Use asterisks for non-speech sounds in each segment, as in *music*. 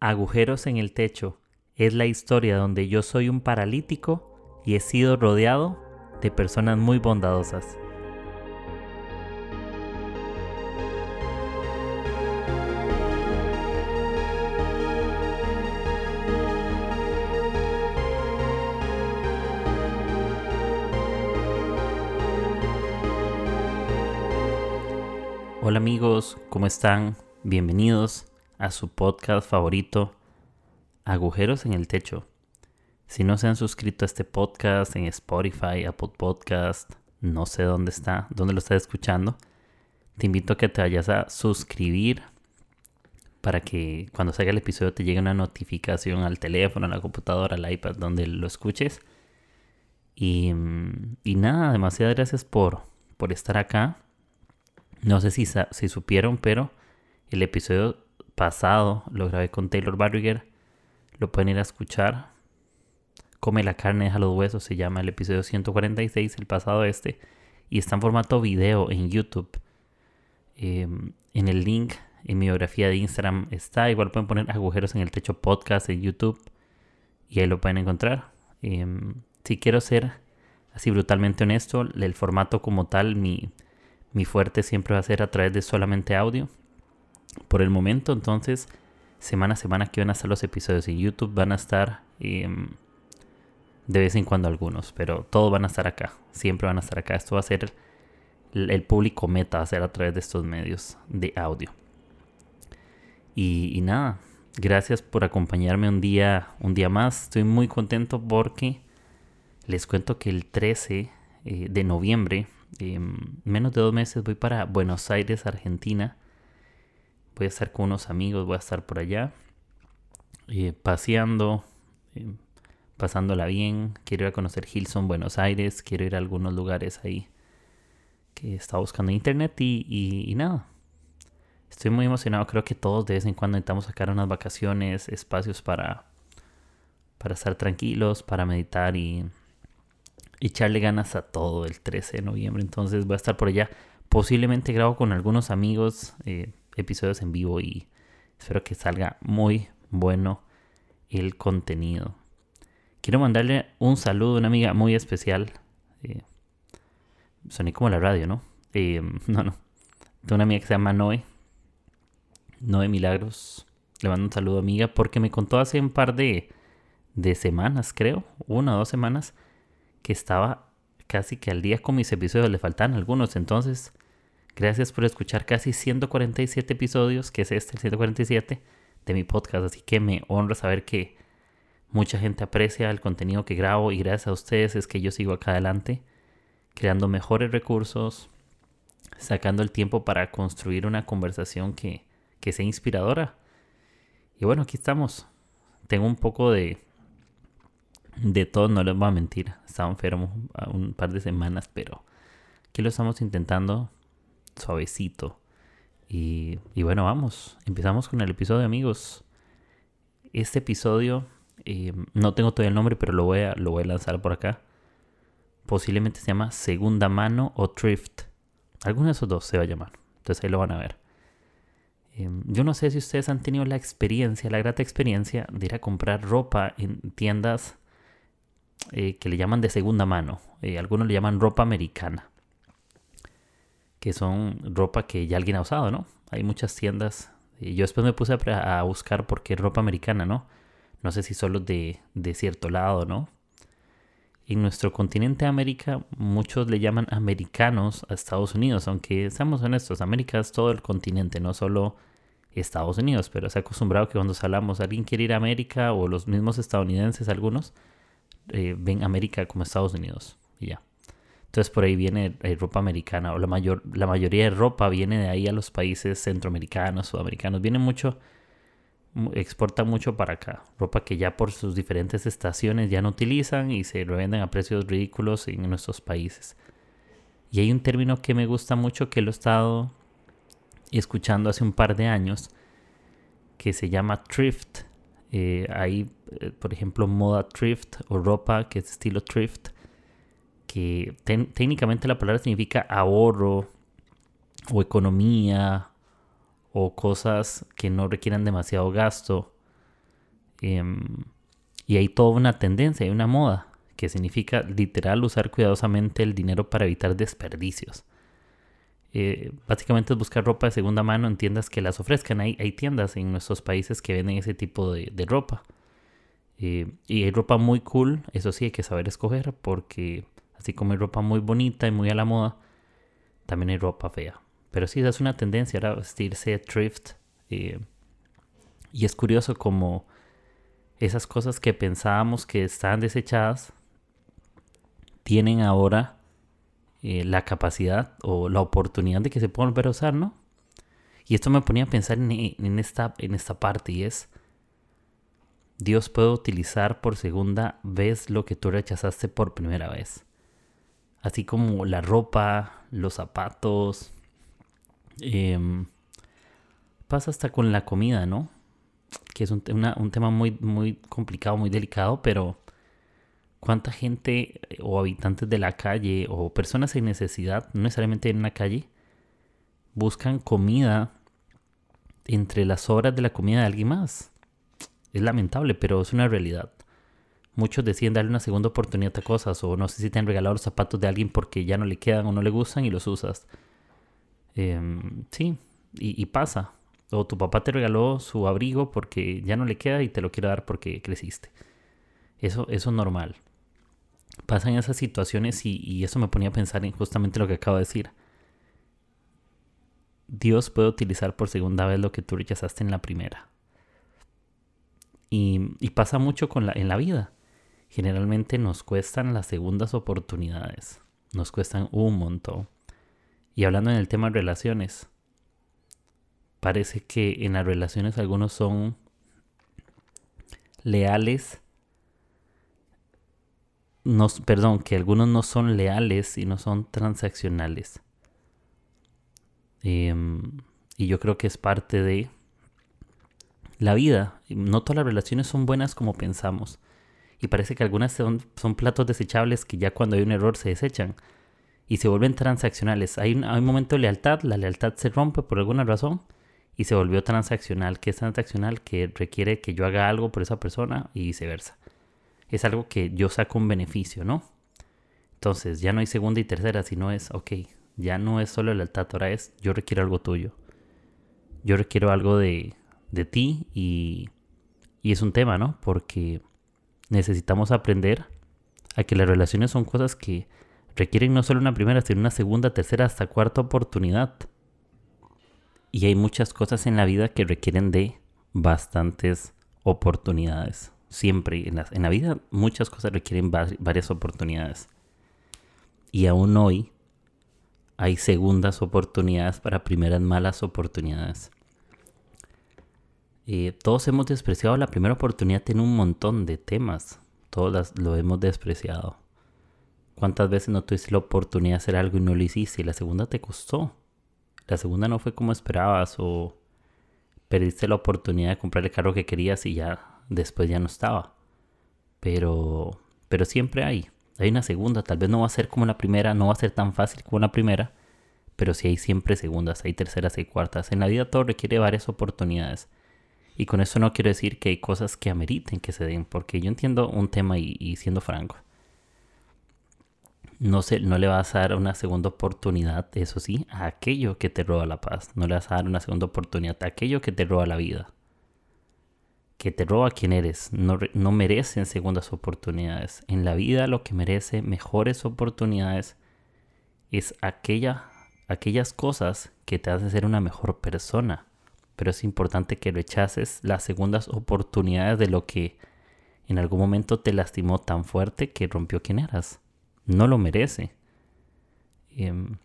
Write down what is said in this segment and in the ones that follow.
Agujeros en el techo es la historia donde yo soy un paralítico y he sido rodeado de personas muy bondadosas. Hola amigos, ¿cómo están? Bienvenidos a su podcast favorito, Agujeros en el Techo. Si no se han suscrito a este podcast en Spotify, Apple Podcast, no sé dónde está, dónde lo estás escuchando, te invito a que te vayas a suscribir para que cuando salga el episodio te llegue una notificación al teléfono, a la computadora, al iPad, donde lo escuches. Y, y nada, demasiadas gracias por, por estar acá. No sé si, si supieron, pero el episodio pasado lo grabé con Taylor Barriger. Lo pueden ir a escuchar. Come la carne, deja los huesos. Se llama el episodio 146, el pasado este. Y está en formato video en YouTube. Em, en el link en mi biografía de Instagram está. Igual pueden poner agujeros en el techo podcast en YouTube. Y ahí lo pueden encontrar. Em, si quiero ser así brutalmente honesto, el formato como tal, mi, mi fuerte siempre va a ser a través de solamente audio por el momento. Entonces, semana a semana que van a estar los episodios en YouTube, van a estar em, de vez en cuando algunos, pero todos van a estar acá. Siempre van a estar acá. Esto va a ser el, público meta, va a ser a través de estos medios de audio. Y, nada, gracias por acompañarme un día, un día más. Estoy muy contento porque les cuento que el 13 eh, de noviembre, en menos de dos meses, voy para Buenos Aires, Argentina voy a estar con unos amigos, voy a estar por allá, eh, paseando, eh, pasándola bien. Quiero ir a conocer Hilson, Buenos Aires, quiero ir a algunos lugares ahí que estaba buscando internet y, nada. Estoy muy emocionado, creo que todos de vez en cuando necesitamos sacar unas vacaciones, espacios para, para estar tranquilos, para meditar y, echarle ganas a todo el 13 de noviembre. Entonces voy a estar por allá. Posiblemente grabo con algunos amigos. Eh, episodios en vivo y espero que salga muy bueno el contenido. Quiero mandarle un saludo a una amiga muy especial. Eh, como la radio, ¿no? Eh, *laughs* no, no. Tengo una amiga que se llama Noé. Noé Milagros. Le mando un saludo, amiga, porque me contó hace un par de, de semanas, creo, una o dos semanas, que estaba casi que al día con mis episodios. Le faltan algunos, entonces Gracias por escuchar casi 147 episodios, que es este, el 147 de mi podcast. Así que me honra saber que mucha gente aprecia el contenido que grabo y gracias a ustedes es que yo sigo acá adelante, creando mejores recursos, sacando el tiempo para construir una conversación que, que sea inspiradora. Y bueno, aquí estamos. Tengo un poco de, de todo, no les voy a mentir. Estaba enfermo un par de semanas, pero aquí lo estamos intentando suavecito. Y, bueno, vamos, empezamos con el episodio, amigos. Este episodio, eh, no tengo todavía el nombre, pero lo voy, a, lo voy a lanzar por acá. Posiblemente se llama Segunda Mano o Thrift. Alguno de esos dos se va a llamar. Entonces ahí lo van a ver. Em, yo no sé si ustedes han tenido la experiencia, la grata experiencia de ir a comprar ropa en tiendas eh, que le llaman de segunda mano. Eh, algunos le llaman ropa americana que son ropa que ya alguien ha usado, ¿no? Hay muchas tiendas. Yo después me puse a, buscar por qué ropa americana, ¿no? No sé si solo de, de cierto lado, ¿no? En nuestro continente América, muchos le llaman americanos a Estados Unidos, aunque seamos honestos, América es todo el continente, no solo Estados Unidos, pero se ha acostumbrado que cuando salamos alguien quiere ir a América o los mismos estadounidenses, algunos, eh, ven América como Estados Unidos y ya. Entonces por ahí viene eh, ropa americana o la, mayor, la mayoría de ropa viene de ahí a los países centroamericanos, sudamericanos. Viene mucho, exporta mucho para acá. Ropa que ya por sus diferentes estaciones ya no utilizan y se revenden a precios ridículos en nuestros países. Y hay un término que me gusta mucho que lo he estado escuchando hace un par de años que se llama thrift. Eh, hay, eh, por ejemplo, moda thrift o ropa que es estilo thrift que técnicamente la palabra significa ahorro o economía o cosas que no requieran demasiado gasto. Em, y hay toda una tendencia, hay una moda, que significa literal usar cuidadosamente el dinero para evitar desperdicios. Eh, básicamente es buscar ropa de segunda mano en tiendas que las ofrezcan. Hay, hay tiendas en nuestros países que venden ese tipo de, ropa. Eh, y hay ropa muy cool, eso sí hay que saber escoger porque así como hay ropa muy bonita y muy a la moda, también hay ropa fea. Pero sí, es una tendencia ahora vestirse thrift. Eh, y es curioso como esas cosas que pensábamos que estaban desechadas tienen ahora eh, la capacidad o la oportunidad de que se puedan volver a usar, ¿no? Y esto me ponía a pensar en, esta, en esta parte y es, Dios puede utilizar por segunda vez lo que tú rechazaste por primera vez. Así como la ropa, los zapatos, em, pasa hasta con la comida, ¿no? Que es un, un tema muy, muy complicado, muy delicado, pero cuánta gente eh, o habitantes de la calle o personas en necesidad, no necesariamente en una calle, buscan comida entre las horas de la comida de alguien más. Es lamentable, pero es una realidad. Muchos deciden darle una segunda oportunidad a cosas o no sé si te han regalado los zapatos de alguien porque ya no le quedan o no le gustan y los usas. Em, sí, y, y, pasa. O tu papá te regaló su abrigo porque ya no le queda y te lo quiere dar porque creciste. Eso, eso es normal pasan esas situaciones y, eso me ponía a pensar en justamente lo que acabo de decir. Dios puede utilizar por segunda vez lo que tú rechazaste en la primera. Y, pasa mucho con la, en la vida. Generalmente nos cuestan las segundas oportunidades. Nos cuestan un montón. Y hablando en el tema de relaciones, parece que en las relaciones algunos son leales perdón, que algunos no son leales y no son transaccionales. Em, y yo creo que es parte de la vida. No todas las relaciones son buenas como pensamos. Parece que algunas son, son platos desechables que ya cuando hay un error se desechan y se vuelven transaccionales. Hay un, hay momento de lealtad, la lealtad se rompe por alguna razón y se volvió transaccional. ¿Qué es transaccional? Que requiere que yo haga algo por esa persona y viceversa es algo que yo saco un beneficio, ¿no? Entonces ya no hay segunda y tercera, sino es, ok, ya no es solo lealtad, ahora es, yo requiero algo tuyo. Yo requiero algo de, de ti y, y es un tema, ¿no? Porque necesitamos aprender a que las relaciones son cosas que requieren no solo una primera, sino una segunda, tercera, hasta cuarta oportunidad. Y hay muchas cosas en la vida que requieren de bastantes oportunidades siempre en la, vida muchas cosas requieren varias oportunidades. Y aún hoy hay segundas oportunidades para primeras malas oportunidades. Eh, todos hemos despreciado la primera oportunidad en un montón de temas. Todos lo hemos despreciado. ¿Cuántas veces no tuviste la oportunidad de hacer algo y no lo hiciste? La segunda te costó. La segunda no fue como esperabas o perdiste la oportunidad de comprar el carro que querías y ya después ya no estaba. Pero, pero siempre hay. Hay una segunda, tal vez no va a ser como la primera, no va a ser tan fácil como la primera, pero sí hay siempre segundas, hay terceras, hay cuartas. En la vida todo requiere varias oportunidades. Y con eso no quiero decir que hay cosas que ameriten que se den, porque yo entiendo un tema y, siendo franco. No, se, no le vas a dar una segunda oportunidad, eso sí, a aquello que te roba la paz. No le vas a dar una segunda oportunidad a aquello que te roba la vida que te roba quien eres. No, no merecen segundas oportunidades. En la vida lo que merece mejores oportunidades es aquella, aquellas cosas que te hacen ser una mejor persona. Pero es importante que rechaces las segundas oportunidades de lo que en algún momento te lastimó tan fuerte que rompió quien eras. No lo merece. Em,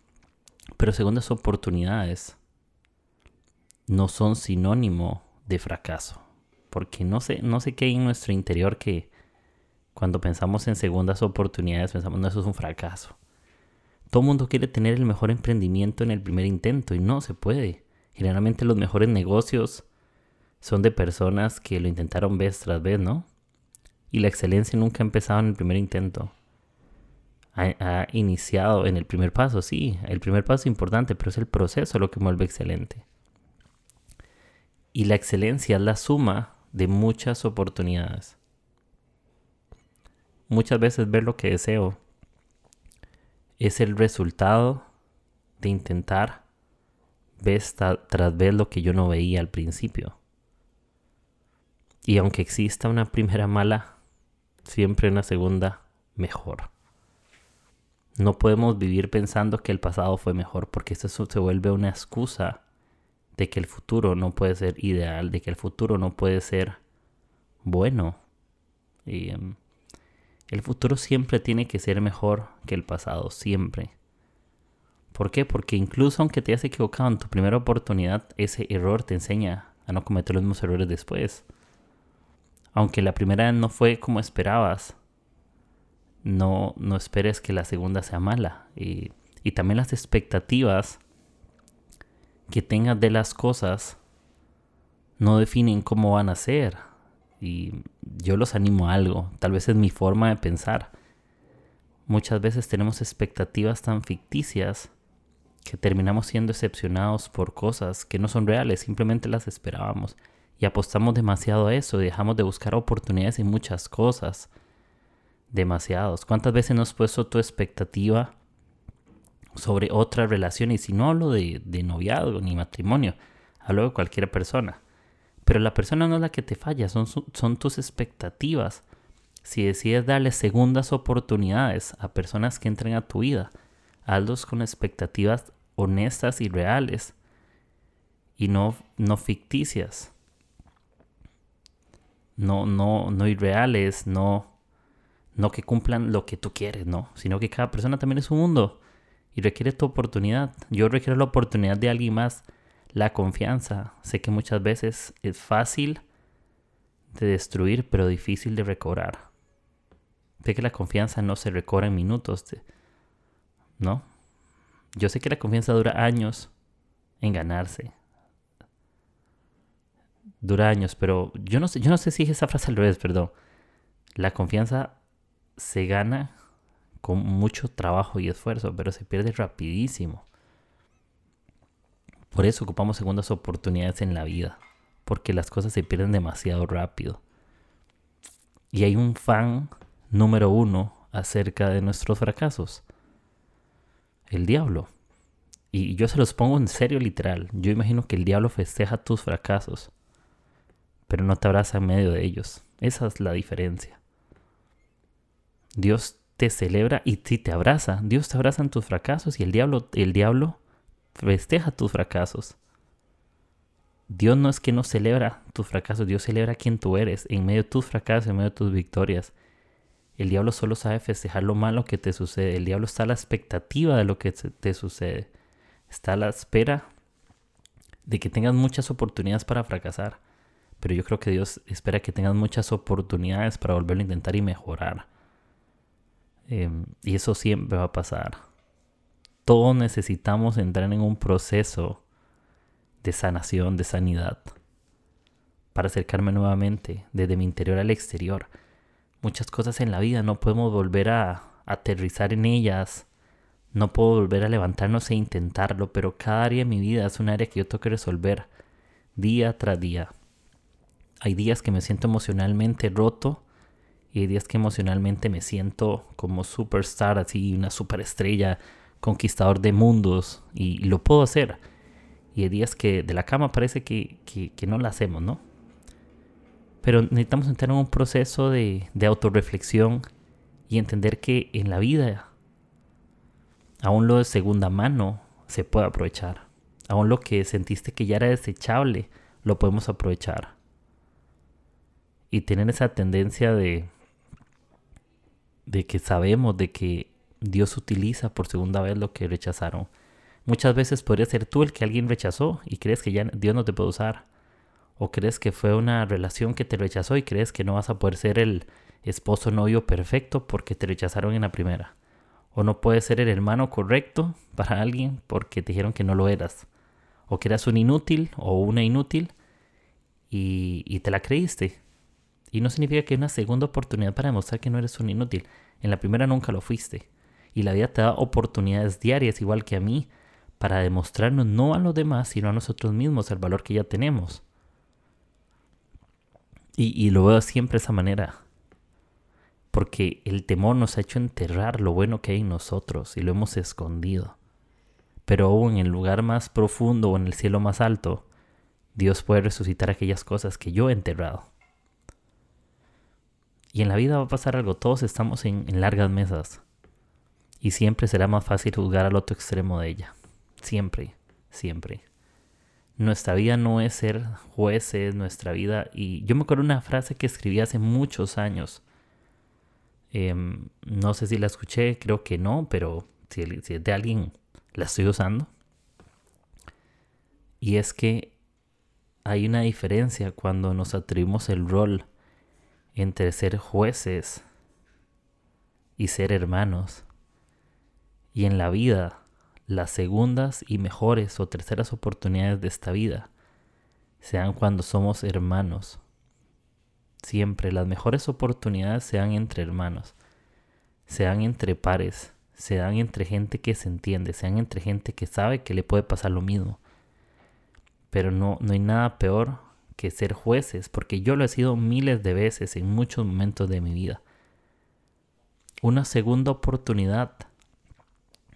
pero segundas oportunidades no son sinónimo de fracaso porque no sé, no sé qué hay en nuestro interior que cuando pensamos en segundas oportunidades pensamos, no, eso es un fracaso. Todo mundo quiere tener el mejor emprendimiento en el primer intento y no se puede. Generalmente los mejores negocios son de personas que lo intentaron vez tras vez, ¿no? Y la excelencia nunca ha empezado en el primer intento. Ha, iniciado en el primer paso, sí. El primer paso es importante, pero es el proceso lo que vuelve excelente. Y la excelencia es la suma de muchas oportunidades. Muchas veces ver lo que deseo es el resultado de intentar ver tras ver lo que yo no veía al principio. Y aunque exista una primera mala, siempre una segunda mejor. No podemos vivir pensando que el pasado fue mejor porque eso se vuelve una excusa de que el futuro no puede ser ideal, de que el futuro no puede ser bueno. Y, em, el futuro siempre tiene que ser mejor que el pasado, siempre. ¿Por qué? Porque incluso aunque te hayas equivocado en tu primera oportunidad, ese error te enseña a no cometer los mismos errores después. Aunque la primera no fue como esperabas, no, no esperes que la segunda sea mala. Y, y también las expectativas que tengas de las cosas no definen cómo van a ser y yo los animo a algo, tal vez es mi forma de pensar. Muchas veces tenemos expectativas tan ficticias que terminamos siendo excepcionados por cosas que no son reales, simplemente las esperábamos y apostamos demasiado a eso y dejamos de buscar oportunidades en muchas cosas. Demasiados. ¿Cuántas veces nos has puesto tu expectativa sobre otra relación? Y si no hablo de, de noviazgo ni matrimonio, hablo de cualquier persona. Pero la persona no es la que te falla, son, son tus expectativas. Si decides darle segundas oportunidades a personas que entren a tu vida, hazlos con expectativas honestas y reales y no, no ficticias. No, no, no irreales, no, no que cumplan lo que tú quieres, no, sino que cada persona también es un mundo y requiere tu oportunidad. Yo requiero la oportunidad de alguien más la confianza, sé que muchas veces es fácil de destruir, pero difícil de recobrar. Sé que la confianza no se recobra en minutos, ¿no? Yo sé que la confianza dura años en ganarse. Dura años, pero yo no sé, yo no sé si esa frase al revés, perdón. La confianza se gana con mucho trabajo y esfuerzo, pero se pierde rapidísimo. Por eso ocupamos segundas oportunidades en la vida, porque las cosas se pierden demasiado rápido. Y hay un fan número uno acerca de nuestros fracasos, el diablo. Y yo se los pongo en serio literal. Yo imagino que el diablo festeja tus fracasos, pero no te abraza en medio de ellos. Esa es la diferencia. Dios te celebra y te abraza, Dios te abraza en tus fracasos y el diablo, el diablo festeja tus fracasos. Dios no es que no celebra tus fracasos, Dios celebra quién tú eres en medio de tus fracasos, en medio de tus victorias. El diablo solo sabe festejar lo malo que te sucede. El diablo está a la expectativa de lo que te sucede. Está a la espera de que tengas muchas oportunidades para fracasar. Pero yo creo que Dios espera que tengas muchas oportunidades para volverlo a intentar y mejorar. Em, y eso siempre va a pasar todos necesitamos entrar en un proceso de sanación, de sanidad, para acercarme nuevamente desde mi interior al exterior. Muchas cosas en la vida no podemos volver a aterrizar en ellas, no puedo volver a levantarnos e intentarlo, pero cada área de mi vida es un área que yo tengo que resolver día tras día. Hay días que me siento emocionalmente roto y hay días que emocionalmente me siento como superstar, así una superestrella conquistador de mundos y, lo puedo hacer. Y hay días que de la cama parece que, no la hacemos, ¿no? Pero necesitamos entrar en un proceso de, de autorreflexión y entender que en la vida, aún lo de segunda mano se puede aprovechar. Aún lo que sentiste que ya era desechable, lo podemos aprovechar. Y tener esa tendencia de, de que sabemos de que Dios utiliza por segunda vez lo que rechazaron. Muchas veces podría ser tú el que alguien rechazó y crees que ya Dios no te puede usar. O crees que fue una relación que te rechazó y crees que no vas a poder ser el esposo novio perfecto porque te rechazaron en la primera. O no puedes ser el hermano correcto para alguien porque te dijeron que no lo eras. O que eras un inútil o una inútil y, te la creíste. Y no significa que una segunda oportunidad para demostrar que no eres un inútil. En la primera nunca lo fuiste. Y la vida te da oportunidades diarias, igual que a mí, para demostrarnos no a los demás, sino a nosotros mismos el valor que ya tenemos. Y, lo veo siempre de esa manera. Porque el temor nos ha hecho enterrar lo bueno que hay en nosotros y lo hemos escondido. Pero aún en el lugar más profundo o en el cielo más alto, Dios puede resucitar aquellas cosas que yo he enterrado. Y en la vida va a pasar algo, todos estamos en, en largas mesas. Y siempre será más fácil juzgar al otro extremo de ella. Siempre, siempre. Nuestra vida no es ser jueces, nuestra vida... Y yo me acuerdo una frase que escribí hace muchos años. Em, no sé si la escuché, creo que no, pero si, si es de alguien, la estoy usando. Y es que hay una diferencia cuando nos atribuimos el rol entre ser jueces y ser hermanos. Y en la vida, las segundas y mejores o terceras oportunidades de esta vida sean cuando somos hermanos. Siempre las mejores oportunidades sean entre hermanos, sean entre pares, sean entre gente que se entiende, sean entre gente que sabe que le puede pasar lo mismo. Pero no, no hay nada peor que ser jueces, porque yo lo he sido miles de veces en muchos momentos de mi vida. Una segunda oportunidad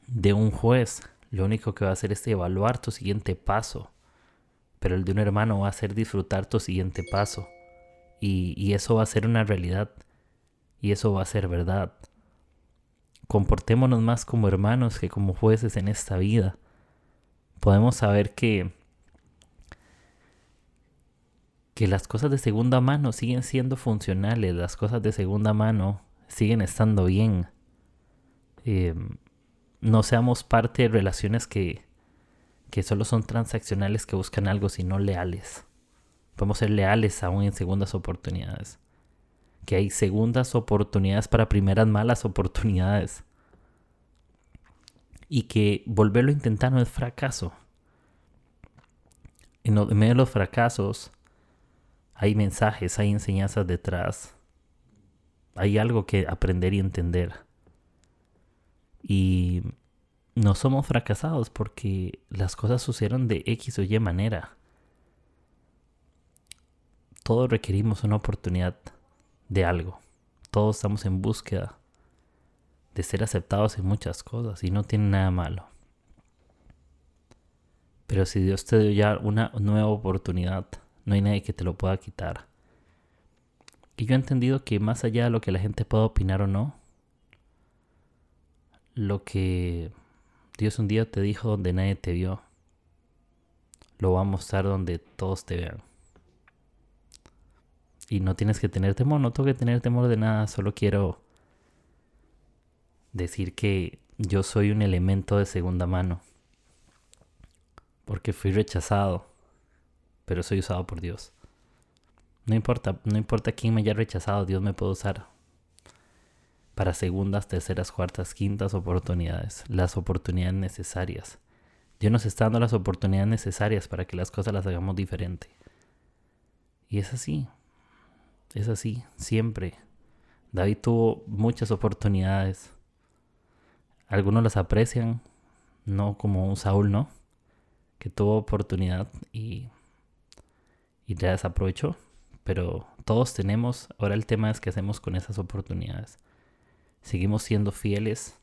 de un juez, lo único que va a hacer es evaluar tu siguiente paso. Pero el de un hermano va a hacer disfrutar tu siguiente paso. Y, y eso va a ser una realidad. Y eso va a ser verdad. Comportémonos más como hermanos que como jueces en esta vida. Podemos saber que que las cosas de segunda mano siguen siendo funcionales, las cosas de segunda mano siguen estando bien. Eh, no seamos parte de relaciones que, que solo son transaccionales que buscan algo, sino leales. Podemos ser leales aún en segundas oportunidades. Que hay segundas oportunidades para primeras malas oportunidades. Y que volverlo a intentar no es fracaso. En medio de los fracasos hay mensajes, hay enseñanzas detrás. Hay algo que aprender y entender. Y no somos fracasados porque las cosas sucedieron de X o Y manera. Todos requerimos una oportunidad de algo. Todos estamos en búsqueda de ser aceptados en muchas cosas y no tiene nada malo. Pero si Dios te dio ya una nueva oportunidad, no hay nadie que te lo pueda quitar. Y yo he entendido que más allá de lo que la gente pueda opinar o no, lo que Dios un día te dijo donde nadie te vio, lo va a mostrar donde todos te vean. Y no tienes que tener temor, no tengo que tener temor de nada, solo quiero decir que yo soy un elemento de segunda mano. Porque fui rechazado, pero soy usado por Dios. No importa, no importa quién me haya rechazado, Dios me puede usar para segundas, terceras, cuartas, quintas oportunidades, las oportunidades necesarias. Dios nos está dando las oportunidades necesarias para que las cosas las hagamos diferente. Y es así, es así, siempre. David tuvo muchas oportunidades. Algunos las aprecian, no como un Saúl, ¿no? Que tuvo oportunidad y, y ya desaprovechó. Pero todos tenemos, ahora el tema es qué hacemos con esas oportunidades seguimos siendo fieles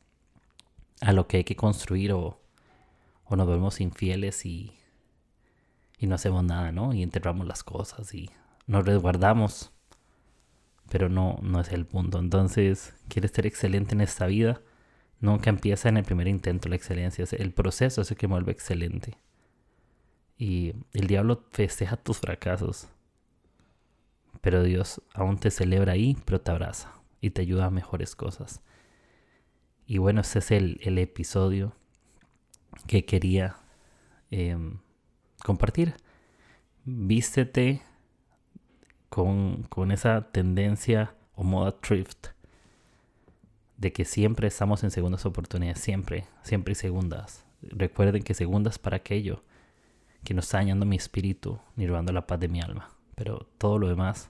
a lo que hay que construir o, nos vemos infieles y, y no hacemos nada, ¿no? Y enterramos las cosas y nos resguardamos. Pero no, no es el punto. Entonces, quieres ser excelente en esta vida, nunca empieza en el primer intento la excelencia. El proceso es el que vuelve excelente. Y el diablo festeja tus fracasos. Pero Dios aún te celebra ahí, pero te abraza y te ayuda a mejores cosas. Y bueno, ese es el, episodio que quería em, compartir. Vístete con, con esa tendencia o moda thrift de que siempre estamos en segundas oportunidades, siempre, siempre segundas. Recuerden que segundas para aquello que no está dañando mi espíritu ni robando la paz de mi alma. Pero todo lo demás,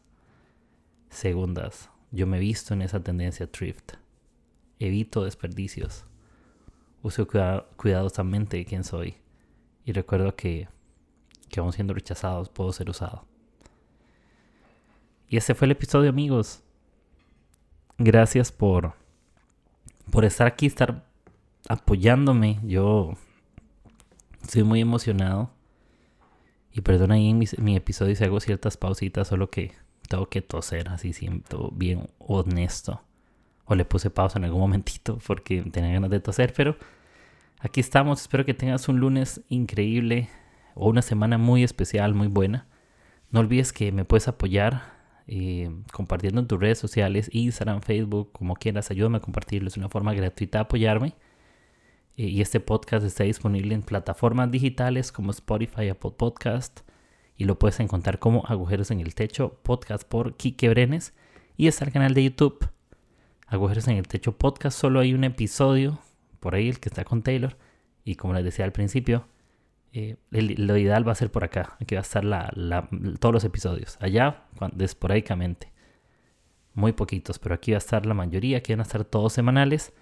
segundas yo me he visto en esa tendencia thrift. Evito desperdicios. Uso cuidadosamente de quién soy. Y recuerdo que, que aún siendo rechazados puedo ser usado. y ese fue el episodio, amigos. Gracias por, por estar aquí, estar apoyándome. Yo estoy muy emocionado. Y perdona ahí en mi, episodio si hago ciertas pausitas, solo que tengo que toser, así siento bien honesto. O le puse pausa en algún momentito porque tenía ganas de toser, pero aquí estamos. Espero que tengas un lunes increíble o una semana muy especial, muy buena. No olvides que me puedes apoyar eh, compartiendo en tus redes sociales, Instagram, Facebook, como quieras. Ayúdame a compartirlo. Es una forma gratuita de apoyarme. Eh, y este podcast está disponible en plataformas digitales como Spotify, Apple Podcast. Y lo puedes encontrar como Agujeros en el Techo, podcast por Kike Brenes. Y está el canal de YouTube, Agujeros en el Techo Podcast. Solo hay un episodio por ahí, el que está con Taylor. Y como les decía al principio, eh, lo ideal va a ser por acá. Aquí va a estar todos los episodios. Allá, esporádicamente. Muy poquitos, pero aquí va a estar la mayoría. Aquí van a estar todos semanales.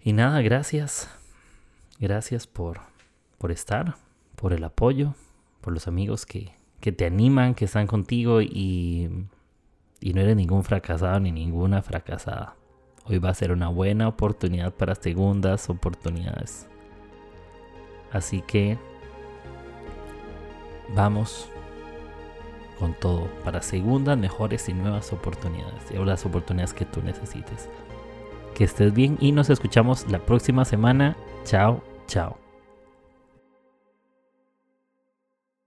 Y nada, gracias. Gracias por, por estar, por el apoyo, por los amigos que, que te animan, que están contigo y, y no eres ningún fracasado ni ninguna fracasada. Hoy va a ser una buena oportunidad para segundas oportunidades. Así que vamos con todo para segundas, mejores y nuevas oportunidades. Y las oportunidades que tú necesites que estés bien y nos escuchamos la próxima semana. Chao, chao.